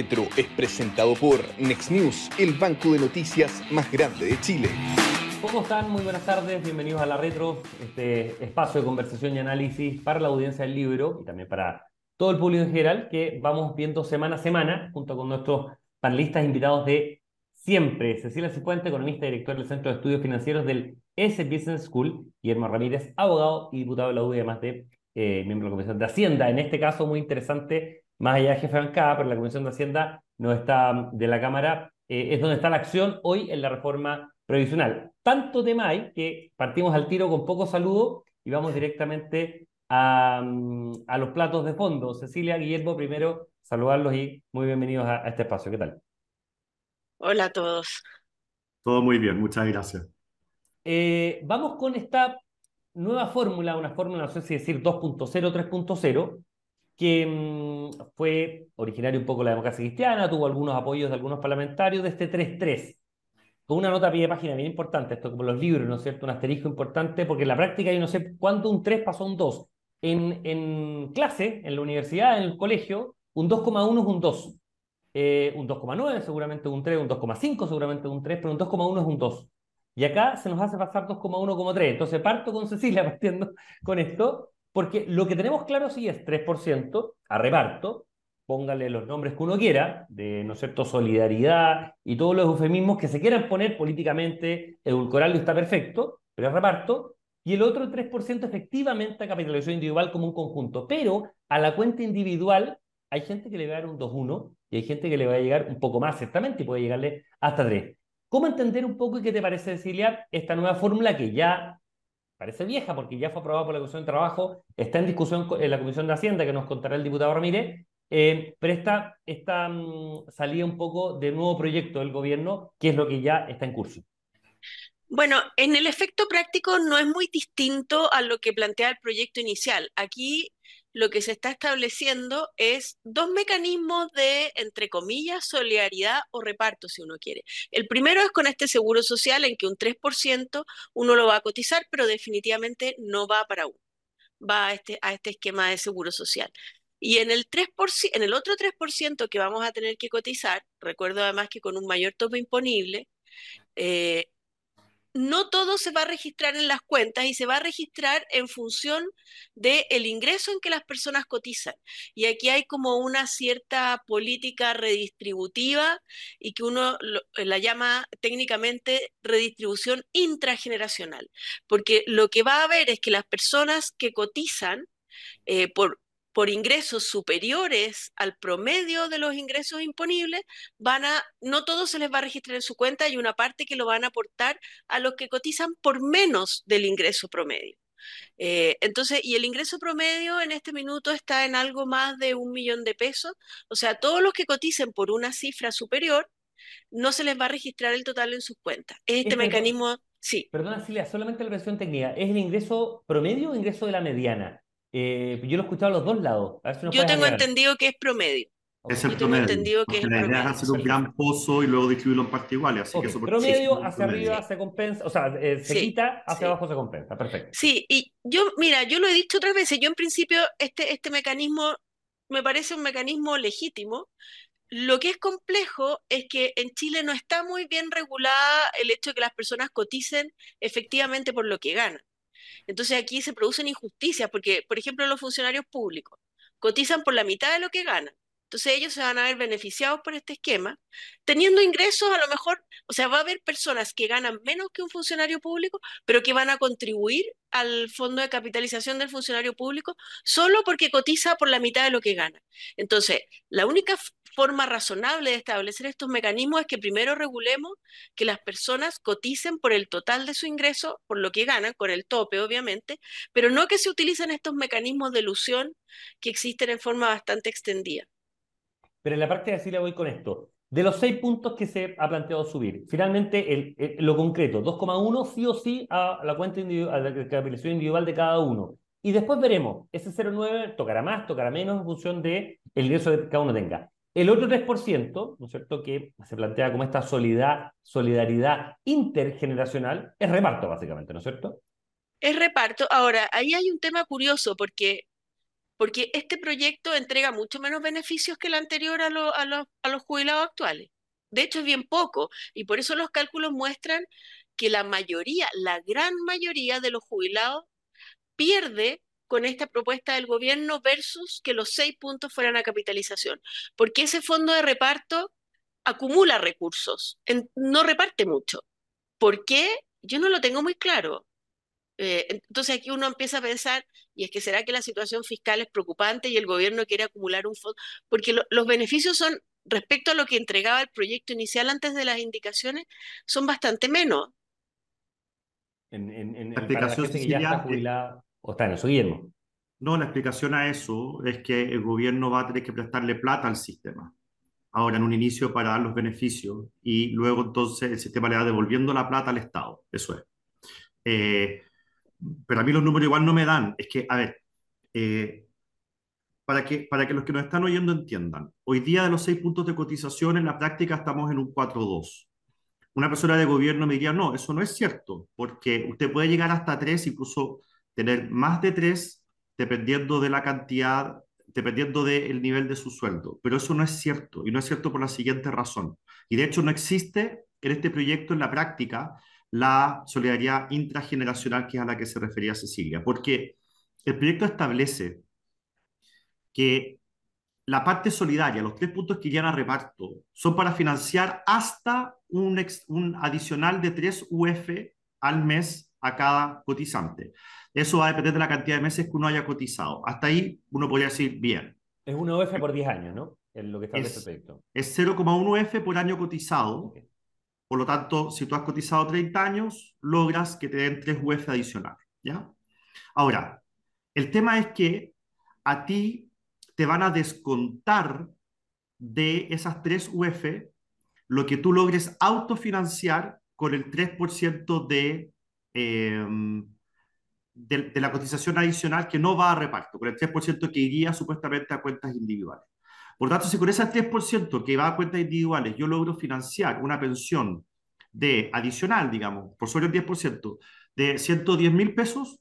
La Retro es presentado por Next News, el banco de noticias más grande de Chile. ¿Cómo están? Muy buenas tardes, bienvenidos a La Retro, este espacio de conversación y análisis para la audiencia del libro y también para todo el público en general que vamos viendo semana a semana junto con nuestros panelistas invitados de siempre. Cecilia Cifuente, economista y director del Centro de Estudios Financieros del S Business School, Guillermo Ramírez, abogado y diputado de la UDI, además de eh, miembro de la Comisión de Hacienda. En este caso, muy interesante, más allá de jefe de bancada, pero la Comisión de Hacienda no está de la Cámara, eh, es donde está la acción hoy en la reforma previsional. Tanto tema hay que partimos al tiro con poco saludo y vamos directamente a, mm, a, los platos de fondo. Cecilia, Guillermo, primero saludarlos y muy bienvenidos a, a este espacio. ¿Qué tal? Hola a todos. Todo muy bien, muchas gracias. Eh, vamos con esta nueva fórmula, una fórmula, no sé si decir 2.0, 3.0, que mmm, fue originario un poco de la democracia cristiana, tuvo algunos apoyos de algunos parlamentarios de este 3.3, con una nota a pie de página bien importante, esto como los libros, ¿no es cierto? Un asterisco importante, porque en la práctica yo no sé cuándo un 3 pasó a un 2. En, en clase, en la universidad, en el colegio, un 2,1 es un 2. Eh, un 2,9 seguramente un 3, un 2,5 seguramente un 3, pero un 2,1 es un 2. Y acá se nos hace pasar 2,1 como 3. Entonces parto con Cecilia partiendo con esto, porque lo que tenemos claro sí es 3% a reparto, póngale los nombres que uno quiera, de, ¿no es cierto?, solidaridad y todos los eufemismos que se quieran poner políticamente, edulcorarlo está perfecto, pero es reparto, y el otro 3% efectivamente a capitalización individual como un conjunto. Pero a la cuenta individual hay gente que le va a dar un 2-1 y hay gente que le va a llegar un poco más, ciertamente, y puede llegarle hasta 3. ¿Cómo entender un poco y qué te parece, Cecilia, esta nueva fórmula que ya parece vieja porque ya fue aprobada por la Comisión de Trabajo, está en discusión en la Comisión de Hacienda, que nos contará el diputado Ramírez, eh, pero esta, esta um, salía un poco de nuevo proyecto del gobierno, que es lo que ya está en curso. Bueno, en el efecto práctico no es muy distinto a lo que plantea el proyecto inicial. Aquí lo que se está estableciendo es dos mecanismos de, entre comillas, solidaridad o reparto, si uno quiere. El primero es con este seguro social en que un 3% uno lo va a cotizar, pero definitivamente no va para uno, va a este, a este esquema de seguro social. Y en el, 3%, en el otro 3% que vamos a tener que cotizar, recuerdo además que con un mayor tope imponible, eh, no todo se va a registrar en las cuentas y se va a registrar en función del el ingreso en que las personas cotizan. Y aquí hay como una cierta política redistributiva y que uno lo, la llama técnicamente redistribución intrageneracional, porque lo que va a haber es que las personas que cotizan eh, por por ingresos superiores al promedio de los ingresos imponibles, van a, no todo se les va a registrar en su cuenta, hay una parte que lo van a aportar a los que cotizan por menos del ingreso promedio. Eh, entonces, y el ingreso promedio en este minuto está en algo más de un millón de pesos, o sea, todos los que coticen por una cifra superior, no se les va a registrar el total en sus cuentas. Este mecanismo, sí. Perdona, Silvia, solamente la versión técnica, ¿es el ingreso promedio o ingreso de la mediana? Eh, yo lo he escuchado a los dos lados. Si yo tengo entendido que es promedio. Es el promedio. Entendido que es la idea es hacer un gran pozo y luego distribuirlo en partes iguales. Así okay. que eso promedio sí, hacia promedio. arriba se compensa, o sea, eh, se sí, quita, hacia sí. abajo se compensa. Perfecto. Sí, y yo, mira, yo lo he dicho otras veces. Yo en principio este, este mecanismo me parece un mecanismo legítimo. Lo que es complejo es que en Chile no está muy bien regulada el hecho de que las personas coticen efectivamente por lo que ganan. Entonces aquí se producen injusticias porque, por ejemplo, los funcionarios públicos cotizan por la mitad de lo que ganan. Entonces ellos se van a ver beneficiados por este esquema, teniendo ingresos a lo mejor, o sea, va a haber personas que ganan menos que un funcionario público, pero que van a contribuir al fondo de capitalización del funcionario público solo porque cotiza por la mitad de lo que gana. Entonces, la única forma razonable de establecer estos mecanismos es que primero regulemos que las personas coticen por el total de su ingreso, por lo que ganan, con el tope obviamente, pero no que se utilicen estos mecanismos de ilusión que existen en forma bastante extendida. Pero en la parte de así le voy con esto. De los seis puntos que se ha planteado subir, finalmente el, el, lo concreto, 2,1 sí o sí a la cuenta individual, a la capitalización individual de cada uno. Y después veremos, ese 0,9 tocará más, tocará menos en función del de ingreso que cada uno tenga. El otro 3%, ¿no es cierto?, que se plantea como esta solidaridad intergeneracional, es reparto, básicamente, ¿no es cierto? Es reparto. Ahora, ahí hay un tema curioso, porque porque este proyecto entrega mucho menos beneficios que el anterior a, a, a los jubilados actuales. De hecho, es bien poco, y por eso los cálculos muestran que la mayoría, la gran mayoría de los jubilados pierde con esta propuesta del gobierno versus que los seis puntos fueran a capitalización, porque ese fondo de reparto acumula recursos, no reparte mucho. ¿Por qué? Yo no lo tengo muy claro. Eh, entonces aquí uno empieza a pensar, y es que será que la situación fiscal es preocupante y el gobierno quiere acumular un fondo, porque los beneficios son, respecto a lo que entregaba el proyecto inicial antes de las indicaciones, son bastante menos. En, en, la explicación que ya está jubilada, o está en eso, Guillermo. No, la explicación a eso es que el gobierno va a tener que prestarle plata al sistema. Ahora, en un inicio para dar los beneficios y luego entonces el sistema le va devolviendo la plata al Estado. Eso es. Eh, pero a mí los números igual no me dan. Es que, a ver, eh, para, que, para que los que nos están oyendo entiendan, hoy día de los seis puntos de cotización en la práctica estamos en un 4-2. Una persona de gobierno me diría, no, eso no es cierto, porque usted puede llegar hasta tres, incluso tener más de tres, dependiendo de la cantidad, dependiendo del nivel de su sueldo. Pero eso no es cierto, y no es cierto por la siguiente razón. Y de hecho no existe en este proyecto en la práctica la solidaridad intrageneracional que es a la que se refería Cecilia, porque el proyecto establece que la parte solidaria, los tres puntos que irían a reparto, son para financiar hasta un, un adicional de 3 UF al mes a cada cotizante. Eso va a depender de la cantidad de meses que uno haya cotizado. Hasta ahí uno podría decir bien. Es un UF por 10 años, ¿no? Es lo que establece el proyecto. Es 0,1 UF por año cotizado. Por lo tanto, si tú has cotizado 30 años, logras que te den 3 UF adicionales. ¿ya? Ahora, el tema es que a ti te van a descontar de esas 3 UF lo que tú logres autofinanciar con el 3% de, em, de, de, la cotización adicional que no va a reparto, con el 3% que iría supuestamente a cuentas individuales. Por tanto, si con ese 3% que va a cuentas individuales yo logro financiar una pensión de adicional, digamos, por sobre el 10%, de 110 mil pesos,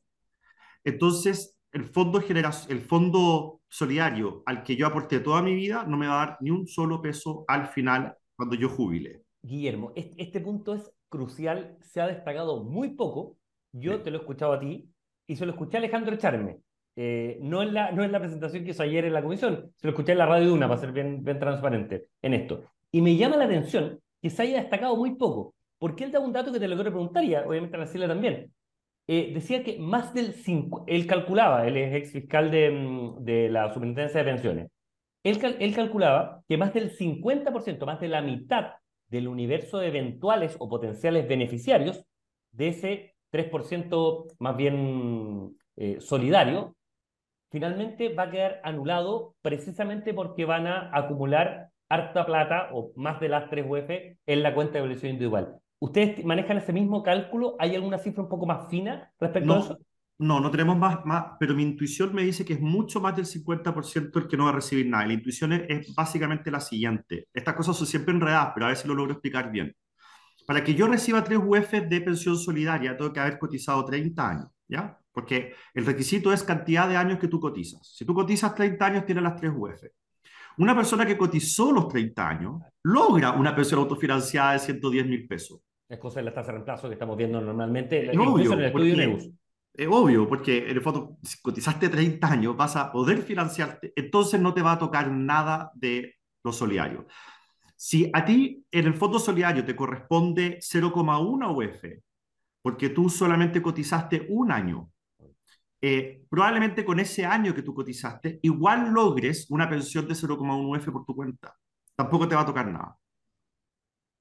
entonces el fondo, el fondo solidario al que yo aporté toda mi vida no me va a dar ni un solo peso al final cuando yo jubile. Guillermo, este, punto es crucial, se ha destacado muy poco. Yo te lo he escuchado a ti y se lo escuché a Alejandro Echarme. Eh, no, en la, no en la presentación que hizo ayer en la comisión, se lo escuché en la radio de una para ser bien, transparente en esto. Y me llama la atención que se haya destacado muy poco, porque él da un dato que te lo quiero preguntar y obviamente a Cecilia también. Eh, decía que más del 5, él calculaba, él es ex fiscal de, mm, de la Superintendencia de Pensiones, él, él calculaba que más del 50%, más de la mitad del universo de eventuales o potenciales beneficiarios de ese 3% más bien eh, solidario, finalmente va a quedar anulado precisamente porque van a acumular harta plata o más de las 3 UF en la cuenta de evolución individual. ¿Ustedes manejan ese mismo cálculo? ¿Hay alguna cifra un poco más fina respecto a eso? No, no tenemos más, más, pero mi intuición me dice que es mucho más del 50% el que no va a recibir nada. La intuición es, básicamente la siguiente. Estas cosas son siempre enredadas, pero a ver si lo logro explicar bien. Para que yo reciba 3 UF de pensión solidaria, tengo que haber cotizado 30 años, ¿ya? Porque el requisito es cantidad de años que tú cotizas. Si tú cotizas 30 años, tienes las 3 UF. Una persona que cotizó los 30 años logra una pensión autofinanciada de 110 mil pesos. Es cosa de la tasa de reemplazo que estamos viendo normalmente es obvio, en el estudio porque, Es obvio, porque en el fondo, si cotizaste 30 años, vas a poder financiarte, entonces no te va a tocar nada de lo solidario. Si a ti en el fondo solidario te corresponde 0,1 UF, porque tú solamente cotizaste un año eh, probablemente con ese año que tú cotizaste, igual logres una pensión de 0,1 F por tu cuenta. Tampoco te va a tocar nada.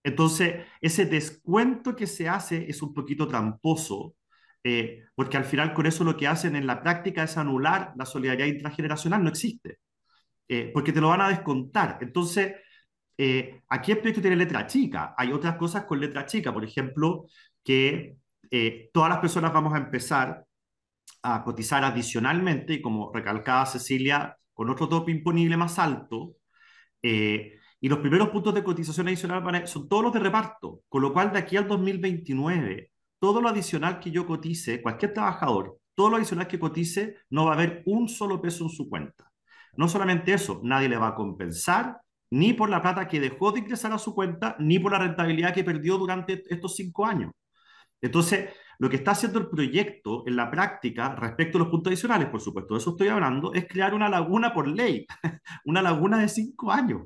Entonces, ese descuento que se hace es un poquito tramposo, eh, porque al final con eso lo que hacen en la práctica es anular la solidaridad intrageneracional, no existe, eh, porque te lo van a descontar. Entonces, aquí el proyecto tiene letra chica. Hay otras cosas con letra chica, por ejemplo, que todas las personas vamos a empezar a cotizar adicionalmente, y como recalcaba Cecilia, con otro tope imponible más alto, eh, y los primeros puntos de cotización adicional son todos los de reparto, con lo cual de aquí al 2029, todo lo adicional que yo cotice, cualquier trabajador, todo lo adicional que cotice no va a haber un solo peso en su cuenta. No solamente eso, nadie le va a compensar ni por la plata que dejó de ingresar a su cuenta, ni por la rentabilidad que perdió durante estos cinco años. Entonces, lo que está haciendo el proyecto en la práctica respecto a los puntos adicionales, por supuesto, de eso estoy hablando, es crear una laguna por ley, una laguna de cinco años.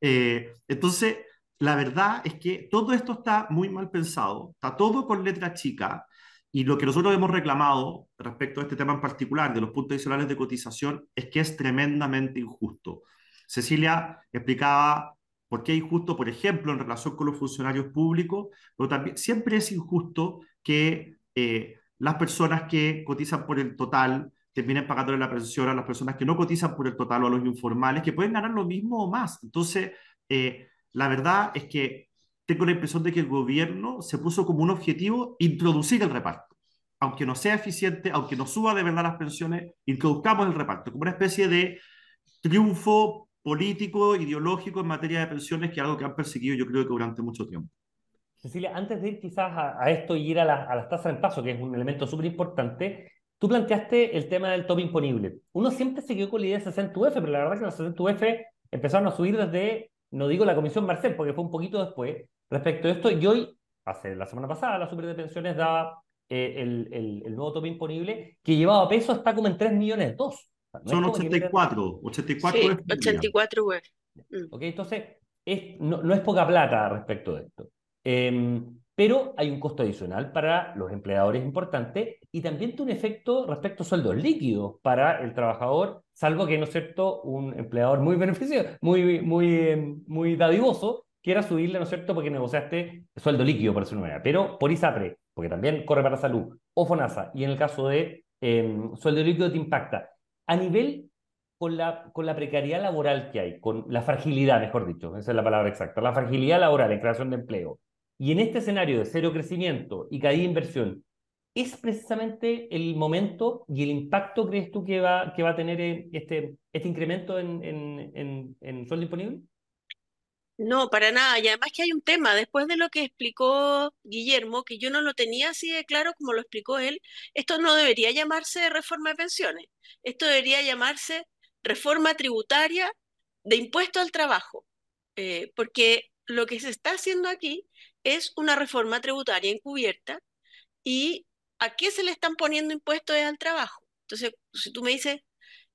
Eh, entonces, la verdad es que todo esto está muy mal pensado, está todo con letra chica, y lo que nosotros hemos reclamado respecto a este tema en particular, de los puntos adicionales de cotización, es que es tremendamente injusto. Cecilia explicaba por qué es injusto, por ejemplo, en relación con los funcionarios públicos, pero también siempre es injusto que eh, las personas que cotizan por el total terminen pagándole la pensión a las personas que no cotizan por el total o a los informales, que pueden ganar lo mismo o más. Entonces, eh, la verdad es que tengo la impresión de que el gobierno se puso como un objetivo introducir el reparto. Aunque no sea eficiente, aunque no suba de verdad las pensiones, introduzcamos el reparto como una especie de triunfo político, ideológico en materia de pensiones, que es algo que han perseguido yo creo que durante mucho tiempo. Cecilia, antes de ir quizás a, esto y ir a, a las tasas de paso, que es un elemento súper importante, tú planteaste el tema del top imponible. Uno siempre se quedó con la idea de 60 UF, pero la verdad es que los 60 UF empezaron a subir desde, no digo la Comisión Marcel, porque fue un poquito después, respecto a esto, y hoy, hace la semana pasada, la Super de Pensiones daba eh, el, el, nuevo tope imponible, que llevaba peso hasta como en 3 millones 2. Son 84, 84 sí, 84 web. Ok, entonces es, no, no, es poca plata respecto de esto. Em, pero hay un costo adicional para los empleadores importante y también tiene un efecto respecto a sueldos líquidos para el trabajador, salvo que, ¿no es cierto?, un empleador muy beneficioso, muy, muy, em, muy dadivoso, quiera subirle, ¿no es cierto?, porque negociaste sueldo líquido por su nueva, pero por ISAPRE, porque también corre para salud, o FONASA, y en el caso de em, sueldo líquido te impacta. A nivel con la, con la precariedad laboral que hay, con la fragilidad, mejor dicho, esa es la palabra exacta, la fragilidad laboral en creación de empleo, y en este escenario de cero crecimiento y caída de inversión, ¿es precisamente el momento y el impacto, crees tú, que va, que va a tener este, este incremento en, en, en, en sueldo disponible? No, para nada. Y además que hay un tema, después de lo que explicó Guillermo, que yo no lo tenía así de claro como lo explicó él, esto no debería llamarse reforma de pensiones, esto debería llamarse reforma tributaria de impuesto al trabajo, eh, porque lo que se está haciendo aquí es una reforma tributaria encubierta y ¿a qué se le están poniendo impuestos al trabajo? Entonces, si tú me dices,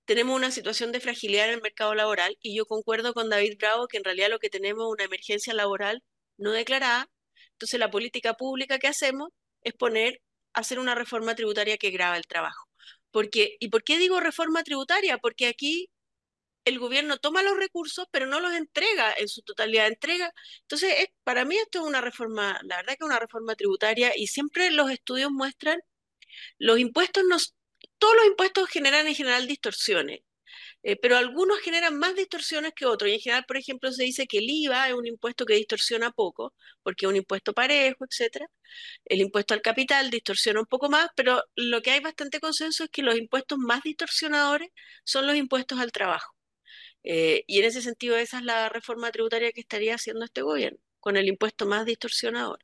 tenemos una situación de fragilidad en el mercado laboral y yo concuerdo con David Bravo que en realidad lo que tenemos es una emergencia laboral no declarada. Entonces la política pública que hacemos es poner, hacer una reforma tributaria que grava el trabajo. Porque, ¿Y por qué digo reforma tributaria? Porque aquí el gobierno toma los recursos, pero no los entrega en su totalidad, entrega. Entonces, para mí esto es una reforma, la verdad que es una reforma tributaria y siempre los estudios muestran, los impuestos todos los impuestos generan en general distorsiones, eh, pero algunos generan más distorsiones que otros. Y en general, por ejemplo, se dice que el IVA es un impuesto que distorsiona poco, porque es un impuesto parejo, etc. El impuesto al capital distorsiona un poco más, pero lo que hay bastante consenso es que los impuestos más distorsionadores son los impuestos al trabajo. Eh, y en ese sentido, esa es la reforma tributaria que estaría haciendo este gobierno, con el impuesto más distorsionador.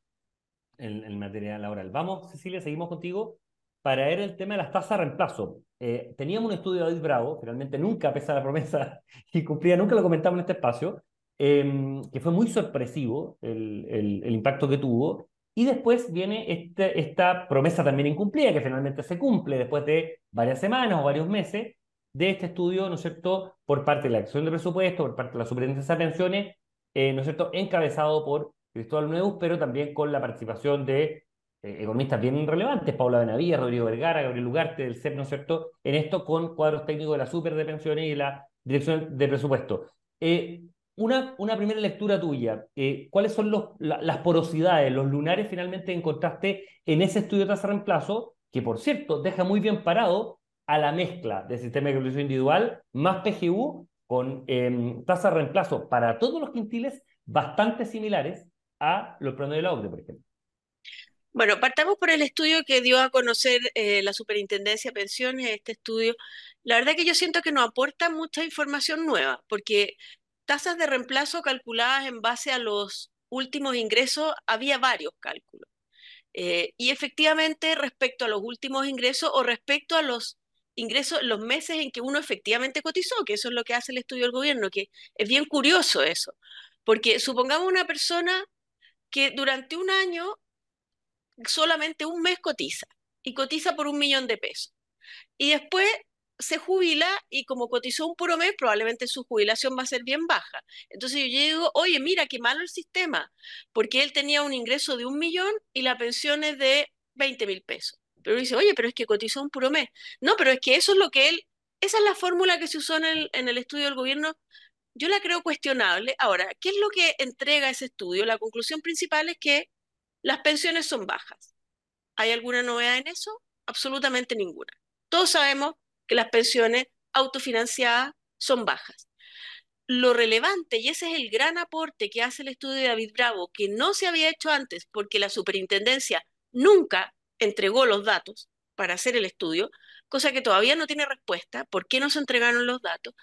En, en materia laboral. Vamos, Cecilia, seguimos contigo para ver el tema de las tasas de reemplazo. Eh, teníamos un estudio de David Bravo, finalmente nunca, pese a la promesa y nunca lo comentamos en este espacio, em, que fue muy sorpresivo el, el, impacto que tuvo. Y después viene este, esta promesa también incumplida, que finalmente se cumple después de varias semanas o varios meses de este estudio, ¿no es cierto?, por parte de la acción de presupuesto, por parte de la Superintendencia de Pensiones, eh, ¿no es cierto?, encabezado por Cristóbal Nuevos, pero también con la participación de eh, economistas bien relevantes, Paula Benavía, Rodrigo Vergara, Gabriel Ugarte del CEP, ¿no es cierto?, en esto con cuadros técnicos de la Super de Pensiones y la Dirección de Presupuesto. Eh, una, una, primera lectura tuya, ¿cuáles son las porosidades, los lunares finalmente encontraste en ese estudio de tasa de reemplazo, que por cierto deja muy bien parado a la mezcla del sistema de calculación individual más PGU con em, tasa de reemplazo para todos los quintiles bastante similares a los planos de la OCDE, por ejemplo? Bueno, partamos por el estudio que dio a conocer eh, la Superintendencia de Pensiones, este estudio. La verdad que yo siento que no aporta mucha información nueva, porque tasas de reemplazo calculadas en base a los últimos ingresos, había varios cálculos. Eh, y efectivamente, respecto a los últimos ingresos o respecto a los ingresos, los meses en que uno efectivamente cotizó, que eso es lo que hace el estudio del gobierno, que es bien curioso eso. Porque supongamos una persona que durante un año solamente un mes cotiza y cotiza por un millón de pesos. Y después se jubila y como cotizó un puro mes, probablemente su jubilación va a ser bien baja. Entonces yo digo, oye, mira, qué malo el sistema, porque él tenía un ingreso de un millón y la pensión es de 20 mil pesos. Pero dice, oye, pero es que cotizó un puro mes. No, pero es que eso es lo que él, esa es la fórmula que se usó en el, en el estudio del gobierno. Yo la creo cuestionable. Ahora, ¿qué es lo que entrega ese estudio? La conclusión principal es que las pensiones son bajas. ¿Hay alguna novedad en eso? Absolutamente ninguna. Todos sabemos que las pensiones autofinanciadas son bajas. Lo relevante, y ese es el gran aporte que hace el estudio de David Bravo, que no se había hecho antes porque la superintendencia nunca entregó los datos para hacer el estudio, cosa que todavía no tiene respuesta, ¿por qué no se entregaron los datos?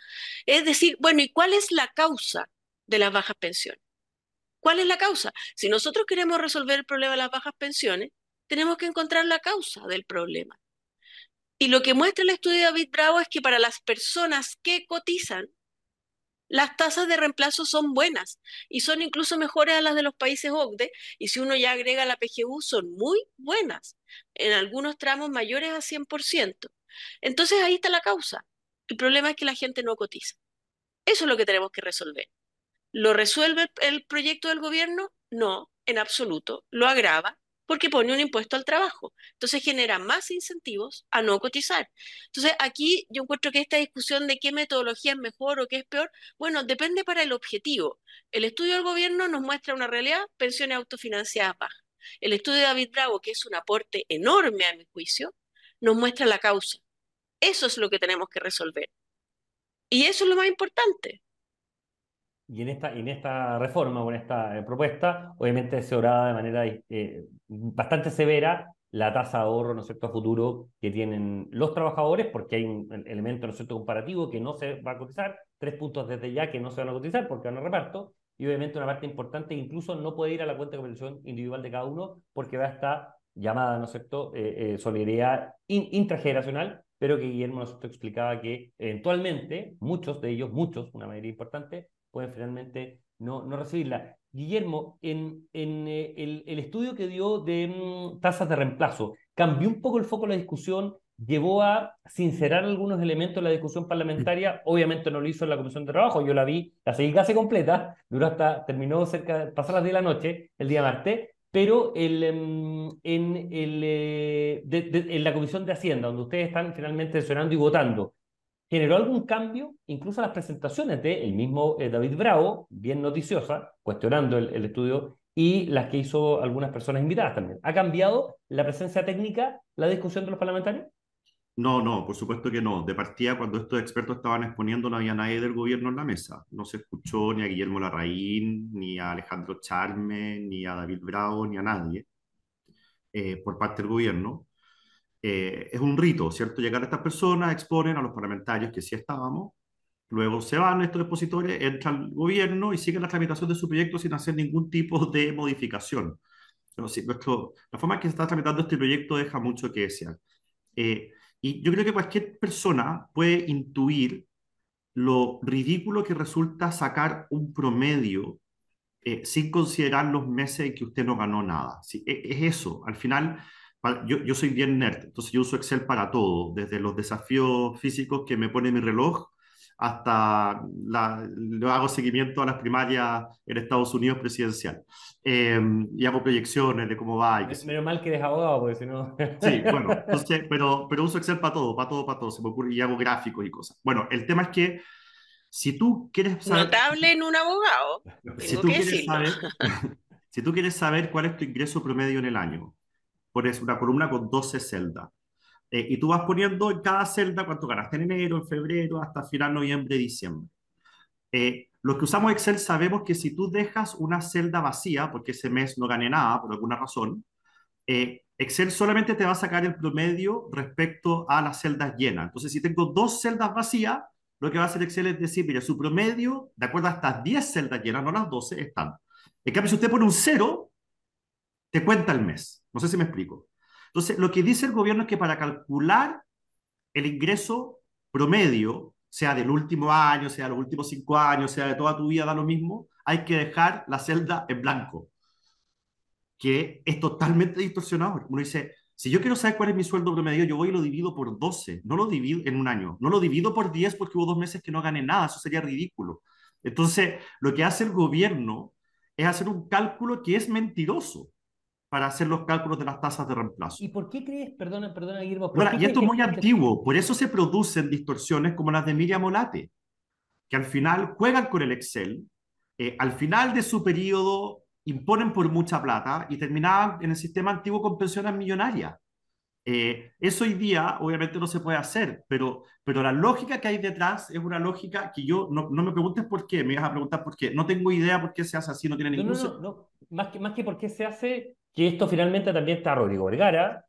Es decir, bueno, ¿y cuál es la causa de las bajas pensiones? ¿Cuál es la causa? Si nosotros queremos resolver el problema de las bajas pensiones, tenemos que encontrar la causa del problema. Y lo que muestra el estudio de David Bravo es que para las personas que cotizan, las tasas de reemplazo son buenas y son incluso mejores a las de los países OCDE y si uno ya agrega la PGU son muy buenas, en algunos tramos mayores a 100%. Entonces ahí está la causa. El problema es que la gente no cotiza. Eso es lo que tenemos que resolver. ¿Lo resuelve el proyecto del gobierno? No, en absoluto. Lo agrava porque pone un impuesto al trabajo. Entonces genera más incentivos a no cotizar. Entonces aquí yo encuentro que esta discusión de qué metodología es mejor o qué es peor, bueno, depende para el objetivo. El estudio del gobierno nos muestra una realidad, pensiones autofinanciadas bajas. El estudio de David Bravo, que es un aporte enorme a mi juicio, nos muestra la causa. Eso es lo que tenemos que resolver. Y eso es lo más importante. Y en esta, en esta reforma o en esta eh, propuesta, obviamente se oraba de manera eh, bastante severa la tasa de ahorro, ¿no es cierto?, a futuro que tienen los trabajadores, porque hay un elemento, ¿no es cierto?, comparativo que no se va a cotizar, tres puntos desde ya que no se van a cotizar porque van a reparto, y obviamente una parte importante incluso no puede ir a la cuenta de compensación individual de cada uno porque va a estar llamada, ¿no es cierto?, eh, solidaridad intrageneracional, pero que Guillermo nos explicaba que eventualmente muchos de ellos, muchos, una mayoría importante, pueden finalmente no, no recibirla. Guillermo, en, en eh, el, el, estudio que dio de mm, tasas de reemplazo, ¿cambió un poco el foco de la discusión? ¿Llevó a sincerar algunos elementos de la discusión parlamentaria? Obviamente no lo hizo en la Comisión de Trabajo, yo la vi, la seguí casi completa, duró hasta, terminó cerca, pasar las 10 de la noche, el día martes, pero el, em, en, el, eh, en la Comisión de Hacienda, donde ustedes están finalmente sesionando y votando, generó algún cambio, incluso las presentaciones de el mismo eh, David Bravo, bien noticiosa, cuestionando el, estudio, y las que hizo algunas personas invitadas también. ¿Ha cambiado la presencia técnica, la discusión de los parlamentarios? No, no, por supuesto que no. De partida, cuando estos expertos estaban exponiendo, no había nadie del gobierno en la mesa. No se escuchó ni a Guillermo Larraín, ni a Alejandro Charme, ni a David Bravo, ni a nadie eh, por parte del gobierno. Eh, es un rito, ¿cierto? Llegar a estas personas, exponen a los parlamentarios que sí estábamos, luego se van estos expositores, entra el gobierno y siguen la tramitación de su proyecto sin hacer ningún tipo de modificación. nuestro, la forma en que se está tramitando este proyecto deja mucho que desear. Eh, y yo creo que cualquier persona puede intuir lo ridículo que resulta sacar un promedio eh, sin considerar los meses en que usted no ganó nada. ¿sí? E, es eso, al final yo, yo soy bien nerd, entonces yo uso Excel para todo, desde los desafíos físicos que me pone mi reloj hasta la, hago seguimiento a las primarias en Estados Unidos presidencial. Em, y hago proyecciones de cómo va. Y Menos mal que eres abogado, porque si no... sí, bueno, entonces, pero, pero uso Excel para todo, para todo, para todo, se me ocurre y hago gráficos y cosas. Bueno, el tema es que si tú quieres saber... Notable en un abogado. Si tú, quieres saber, si tú quieres saber cuál es tu ingreso promedio en el año, pones una columna con 12 celdas. Eh, y tú vas poniendo en cada celda cuánto ganaste en enero, en febrero, hasta final noviembre, diciembre. Eh, los que usamos Excel sabemos que si tú dejas una celda vacía, porque ese mes no gané nada por alguna razón, eh, Excel solamente te va a sacar el promedio respecto a las celdas llenas. Entonces, si tengo dos celdas vacías, lo que va a hacer Excel es decir, mire, su promedio, de acuerdo a estas 10 celdas llenas, no las 12, están. En cambio, si usted pone un cero, te cuenta el mes. No sé si me explico. Entonces, lo que dice el gobierno es que para calcular el ingreso promedio, sea del último año, sea de los últimos cinco años, sea de toda tu vida, da lo mismo, hay que dejar la celda en blanco, que es totalmente distorsionado. Uno dice, si yo quiero saber cuál es mi sueldo promedio, yo voy y lo divido por 12, no lo divido en un año, no lo divido por 10 porque hubo dos meses que no gané nada, eso sería ridículo. Entonces, lo que hace el gobierno es hacer un cálculo que es mentiroso para hacer los cálculos de las tasas de reemplazo. ¿Y por qué crees, perdona, perdona, Guillermo? y esto es muy antiguo, por eso se producen distorsiones como las de Miriam Olate, que al final juegan con el Excel, eh, al final de su periodo imponen por mucha plata y terminaban en el sistema antiguo con pensiones millonarias. Eh, eso hoy día obviamente no se puede hacer, pero, pero la lógica que hay detrás es una lógica que yo, no, no me preguntes por qué, me vas a preguntar por qué. No tengo idea por qué se hace así, no tiene ningún no, no, no, Más, que, más que por qué se hace, que esto finalmente también está Rodrigo Vergara,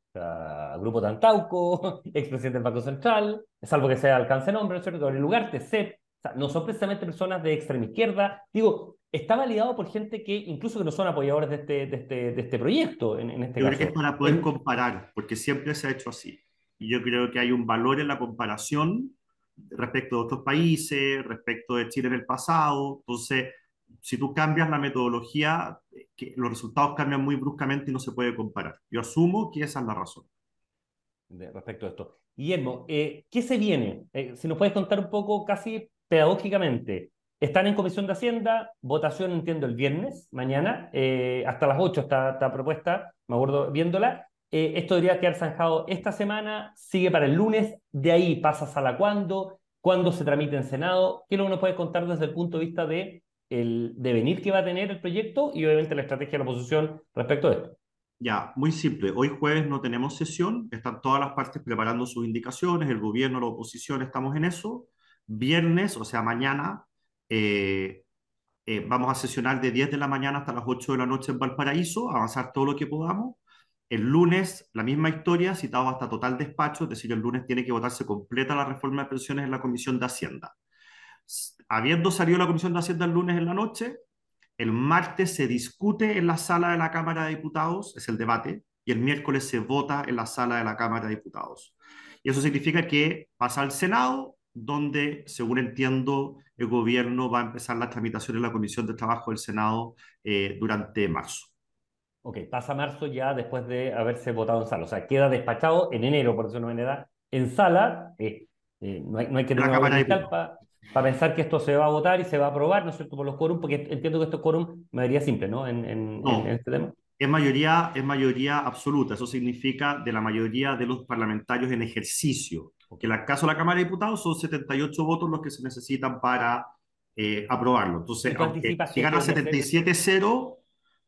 Grupo Tantauco, expresidente del Banco Central, salvo que sea alcance nombre, ¿no es cierto? Gabriel Ugarte, CEP, sea, no son precisamente personas de extrema izquierda. Digo, está validado por gente que incluso que no son apoyadores de este, de este, de este proyecto, en, en este yo caso. Creo que es para poder comparar, porque siempre se ha hecho así. Y yo creo que hay un valor en la comparación respecto de otros países, respecto de Chile en el pasado. Entonces, si tú cambias la metodología, que los resultados cambian muy bruscamente y no se puede comparar. Yo asumo que esa es la razón. De, respecto a esto. Guillermo, eh, ¿qué se viene? Eh, si nos puedes contar un poco, casi pedagógicamente, están en Comisión de Hacienda, votación entiendo el viernes, mañana, eh, hasta las 8 está, está, propuesta, me acuerdo viéndola. Eh, esto debería quedar zanjado esta semana, sigue para el lunes, de ahí pasa a la cuándo, cuándo se tramite en Senado. ¿Qué es lo que nos puede contar desde el punto de vista de el devenir que va a tener el proyecto y obviamente la estrategia de la oposición respecto a esto? Ya, muy simple. Hoy jueves no tenemos sesión, están todas las partes preparando sus indicaciones, el gobierno, la oposición, estamos en eso. Viernes, o sea, mañana, eh, eh, vamos a sesionar de 10 de la mañana hasta las 8 de la noche en Valparaíso, avanzar todo lo que podamos. El lunes, la misma historia, citado hasta total despacho, es decir, el lunes tiene que votarse completa la reforma de pensiones en la Comisión de Hacienda. Habiendo salido la Comisión de Hacienda el lunes en la noche, el martes se discute en la sala de la Cámara de Diputados, es el debate, y el miércoles se vota en la sala de la Cámara de Diputados. Y eso significa que pasa al Senado, donde, según entiendo, el gobierno va a empezar la tramitación en la Comisión de Trabajo del Senado eh, durante marzo. Ok, pasa marzo ya después de haberse votado en sala. O sea, queda despachado en enero, por decirlo de manera, en sala. Eh, eh, no, hay, no hay que tener una para para pensar que esto se va a votar y se va a aprobar, ¿no es cierto?, por los quórum, porque entiendo que esto es quórum mayoría simple, ¿no? En, en, no, en este tema. Es mayoría, es mayoría absoluta. Eso significa de la mayoría de los parlamentarios en ejercicio que en el caso de la Cámara de Diputados son 78 votos los que se necesitan para eh, aprobarlo. Entonces, aunque si gana 77-0,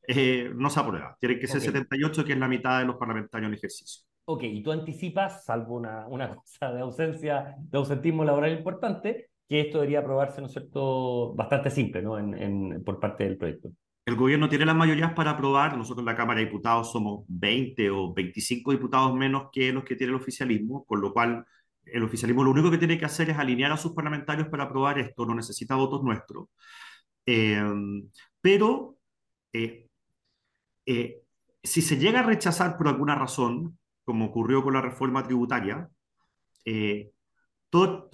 eh, no se aprueba. Tiene que ser okay. 78, que es la mitad de los parlamentarios en ejercicio. Ok, y tú anticipas, salvo una, una cosa de ausencia, de ausentismo laboral importante, que esto debería aprobarse, ¿no es cierto?, bastante simple, ¿no?, en, en, por parte del proyecto. El gobierno tiene las mayorías para aprobar. Nosotros en la Cámara de Diputados somos 20 o 25 diputados menos que los que tiene el oficialismo, con lo cual el oficialismo lo único que tiene que hacer es alinear a sus parlamentarios para aprobar esto, no necesita votos nuestros. Eh, pero eh, eh, si se llega a rechazar por alguna razón, como ocurrió con la reforma tributaria, eh, todo,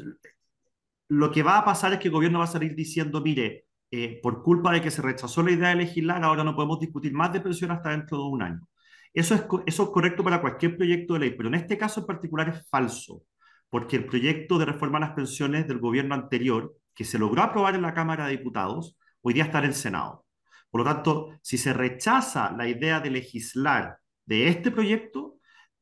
lo que va a pasar es que el gobierno va a salir diciendo, mire, eh, por culpa de que se rechazó la idea de legislar, ahora no podemos discutir más de pensión hasta dentro de un año. Eso es, eso es correcto para cualquier proyecto de ley, pero en este caso en particular es falso porque el proyecto de reforma a las pensiones del gobierno anterior, que se logró aprobar en la Cámara de Diputados, hoy día está en el Senado. Por lo tanto, si se rechaza la idea de legislar de este proyecto,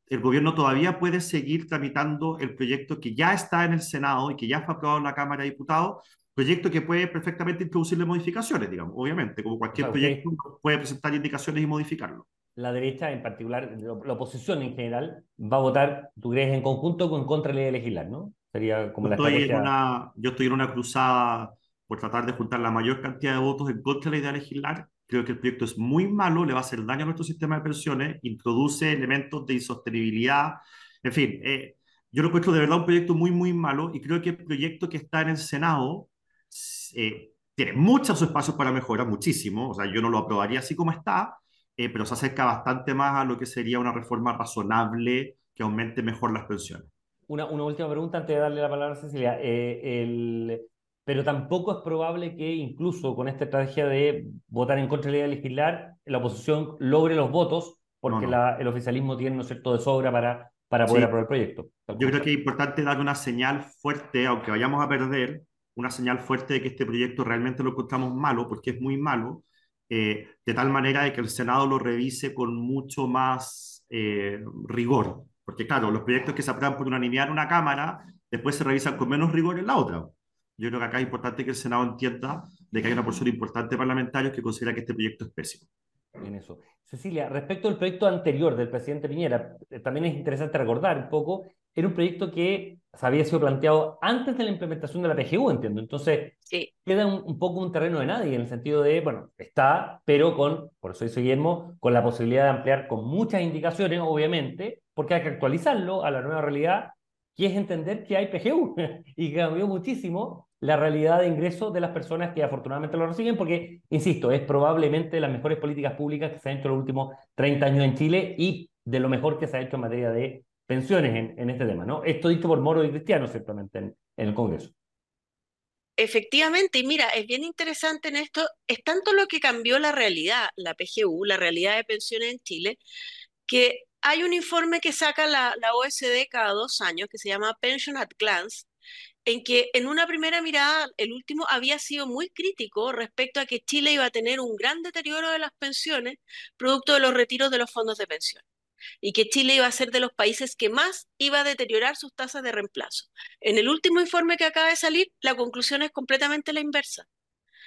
el gobierno todavía puede seguir tramitando el proyecto que ya está en el Senado y que ya fue aprobado en la Cámara de Diputados, proyecto que puede perfectamente introducirle modificaciones, digamos, obviamente, como cualquier o sea, proyecto puede presentar indicaciones y modificarlo la derecha, en particular, la oposición en general, va a votar, tú crees, en conjunto o en contra de la ley de legislar, ¿no? Sería como yo la estoy estrategia... en una Yo estoy en una cruzada por tratar de juntar la mayor cantidad de votos en contra de la idea de legislar. Creo que el proyecto es muy malo, le va a hacer daño a nuestro sistema de pensiones, introduce elementos de insostenibilidad. En fin, eh, yo lo encuentro de verdad un proyecto muy, muy malo y creo que el proyecto que está en el Senado eh, tiene muchos espacios para mejora, muchísimo. O sea, yo no lo aprobaría así como está, eh, pero se acerca bastante más a lo que sería una reforma razonable que aumente mejor las pensiones. Una, una última pregunta antes de darle la palabra a Cecilia. Eh, el, pero tampoco es probable que incluso con esta estrategia de votar en contra de la ley de legislar, la oposición logre los votos porque La, el oficialismo tiene, ¿no es cierto?, de sobra para, para poder aprobar el proyecto. Yo creo que es importante dar una señal fuerte, aunque vayamos a perder, una señal fuerte de que este proyecto realmente lo encontramos malo, porque es muy malo, eh, de tal manera de que el Senado lo revise con mucho más eh, rigor. Porque claro, los proyectos que se aprueban por unanimidad en una Cámara, después se revisan con menos rigor en la otra. Yo creo que acá es importante que el Senado entienda de que hay una porción importante de parlamentarios que considera que este proyecto es pésimo. En eso. Cecilia, respecto al proyecto anterior del presidente Piñera, eh, también es interesante recordar un poco, era un proyecto que había sido planteado antes de la implementación de la PGU, entiendo. Entonces, queda un, poco un terreno de nadie, en el sentido de, bueno, está, pero con, por eso dice Guillermo, con la posibilidad de ampliar con muchas indicaciones, obviamente, porque hay que actualizarlo a la nueva realidad, que es entender que hay PGU y cambió muchísimo la realidad de ingresos de las personas que afortunadamente lo reciben, porque, insisto, es probablemente las mejores políticas públicas que se han hecho en los últimos 30 años en Chile y de lo mejor que se ha hecho en materia de pensiones en, este tema, ¿no? Esto dicho por Moro y Cristiano, ciertamente, en, en el Congreso. Efectivamente, y mira, es bien interesante en esto, es tanto lo que cambió la realidad, la PGU, la realidad de pensiones en Chile, que hay un informe que saca la, la OSD cada dos años que se llama Pension at Glance, en que en una primera mirada el último había sido muy crítico respecto a que Chile iba a tener un gran deterioro de las pensiones producto de los retiros de los fondos de pensión y que Chile iba a ser de los países que más iba a deteriorar sus tasas de reemplazo. En el último informe que acaba de salir, la conclusión es completamente la inversa.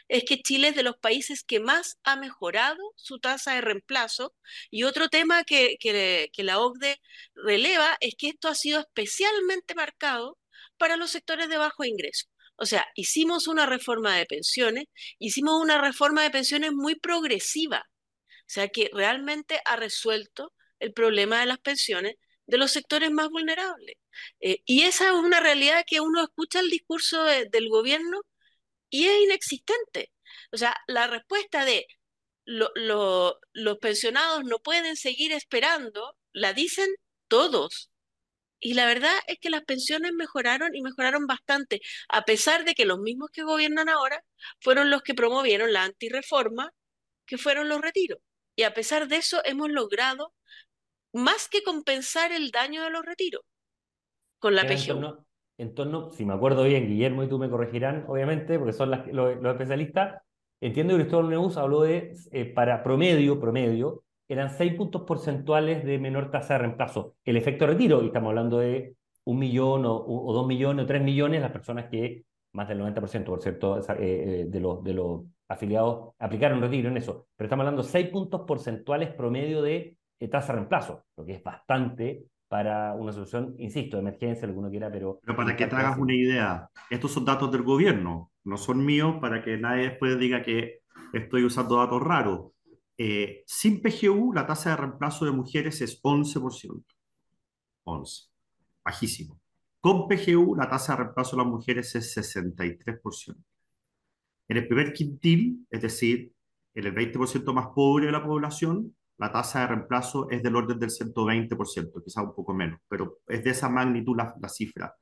Es que Chile es de los países que más ha mejorado su tasa de reemplazo. Y otro tema que, que, que la OCDE releva es que esto ha sido especialmente marcado para los sectores de bajo ingreso. O sea, hicimos una reforma de pensiones, hicimos una reforma de pensiones muy progresiva, o sea, que realmente ha resuelto el problema de las pensiones de los sectores más vulnerables. Eh, y esa es una realidad que uno escucha el discurso del gobierno y es inexistente. O sea, la respuesta de los pensionados no pueden seguir esperando, la dicen todos. Y la verdad es que las pensiones mejoraron y mejoraron bastante, a pesar de que los mismos que gobiernan ahora fueron los que promovieron la antireforma, que fueron los retiros. Y a pesar de eso hemos logrado más que compensar el daño de los retiros con la PGU. En torno, si me acuerdo bien, Guillermo y tú me corregirán, obviamente, porque son los, especialistas, entiendo que Cristóbal Neus habló de, eh, para promedio, promedio, eran 6 puntos porcentuales de menor tasa de reemplazo. El efecto retiro, y estamos hablando de un millón o, o dos millones o tres millones, las personas que, más del 90%, por cierto, eh, eh, de, los, de los afiliados aplicaron retiro en eso. Pero estamos hablando de 6 puntos porcentuales promedio de tasa de reemplazo, lo que es bastante para una solución, insisto, de emergencia, lo que uno quiera, pero... Pero para que te hagas una idea, estos son datos del gobierno, no son míos, para que nadie después diga que estoy usando datos raros. Eh, sin PGU, la tasa de reemplazo de mujeres es 11%. 11. Bajísimo. Con PGU, la tasa de reemplazo de las mujeres es 63%. En el primer quintil, es decir, en el 20% más pobre de la población, la tasa de reemplazo es del orden del 120%, quizá un poco menos, pero es de esa magnitud la, cifra.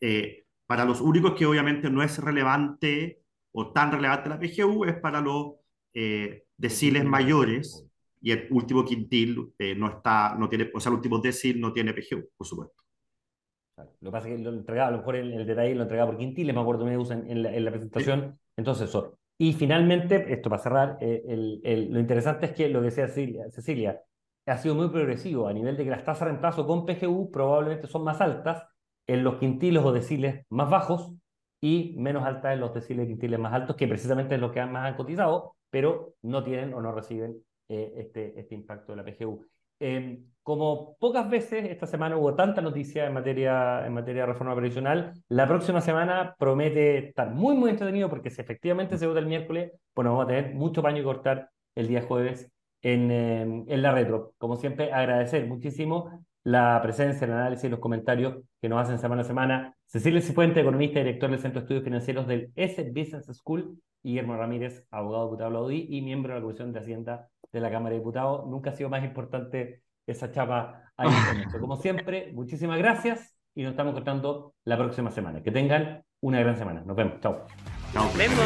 Eh, para los únicos que obviamente no es relevante o tan relevante la PGU es para los eh, deciles mayores y el último quintil eh, no está, no tiene, o sea, el último decil no tiene PGU, por supuesto. Lo que pasa es que lo entregaba, a lo mejor el, el detalle lo entregaba por quintiles, me acuerdo me usan en la, en la presentación. Entonces, eso. Y finalmente, esto para cerrar, eh, el, el, lo interesante es que lo que decía Cecilia, Cecilia, ha sido muy progresivo a nivel de que las tasas de reemplazo con PGU probablemente son más altas en los quintiles o deciles más bajos y menos altas en los deciles y quintiles más altos, que precisamente es lo que más han cotizado, pero no tienen o no reciben eh, este, este impacto de la PGU. Em, como pocas veces esta semana hubo tanta noticia en materia, en materia de reforma previsional, la próxima semana promete estar muy, muy entretenido porque si efectivamente se vota el miércoles, bueno, vamos a tener mucho paño que cortar el día jueves en, em, en la retro. Como siempre, agradecer muchísimo la presencia, el análisis y los comentarios que nos hacen semana a semana. Cecilia Cifuente, economista y director del Centro de Estudios Financieros del S Business School. Guillermo Ramírez, abogado diputado Audi y miembro de la Comisión de Hacienda de la Cámara de Diputados. Nunca ha sido más importante esa chapa ahí. Como siempre, muchísimas gracias y nos estamos encontrando la próxima semana. Que tengan una gran semana. Nos vemos. Chao. Nos vemos.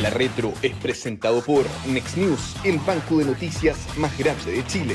La Retro es presentado por Next News, el banco de noticias más grande de Chile.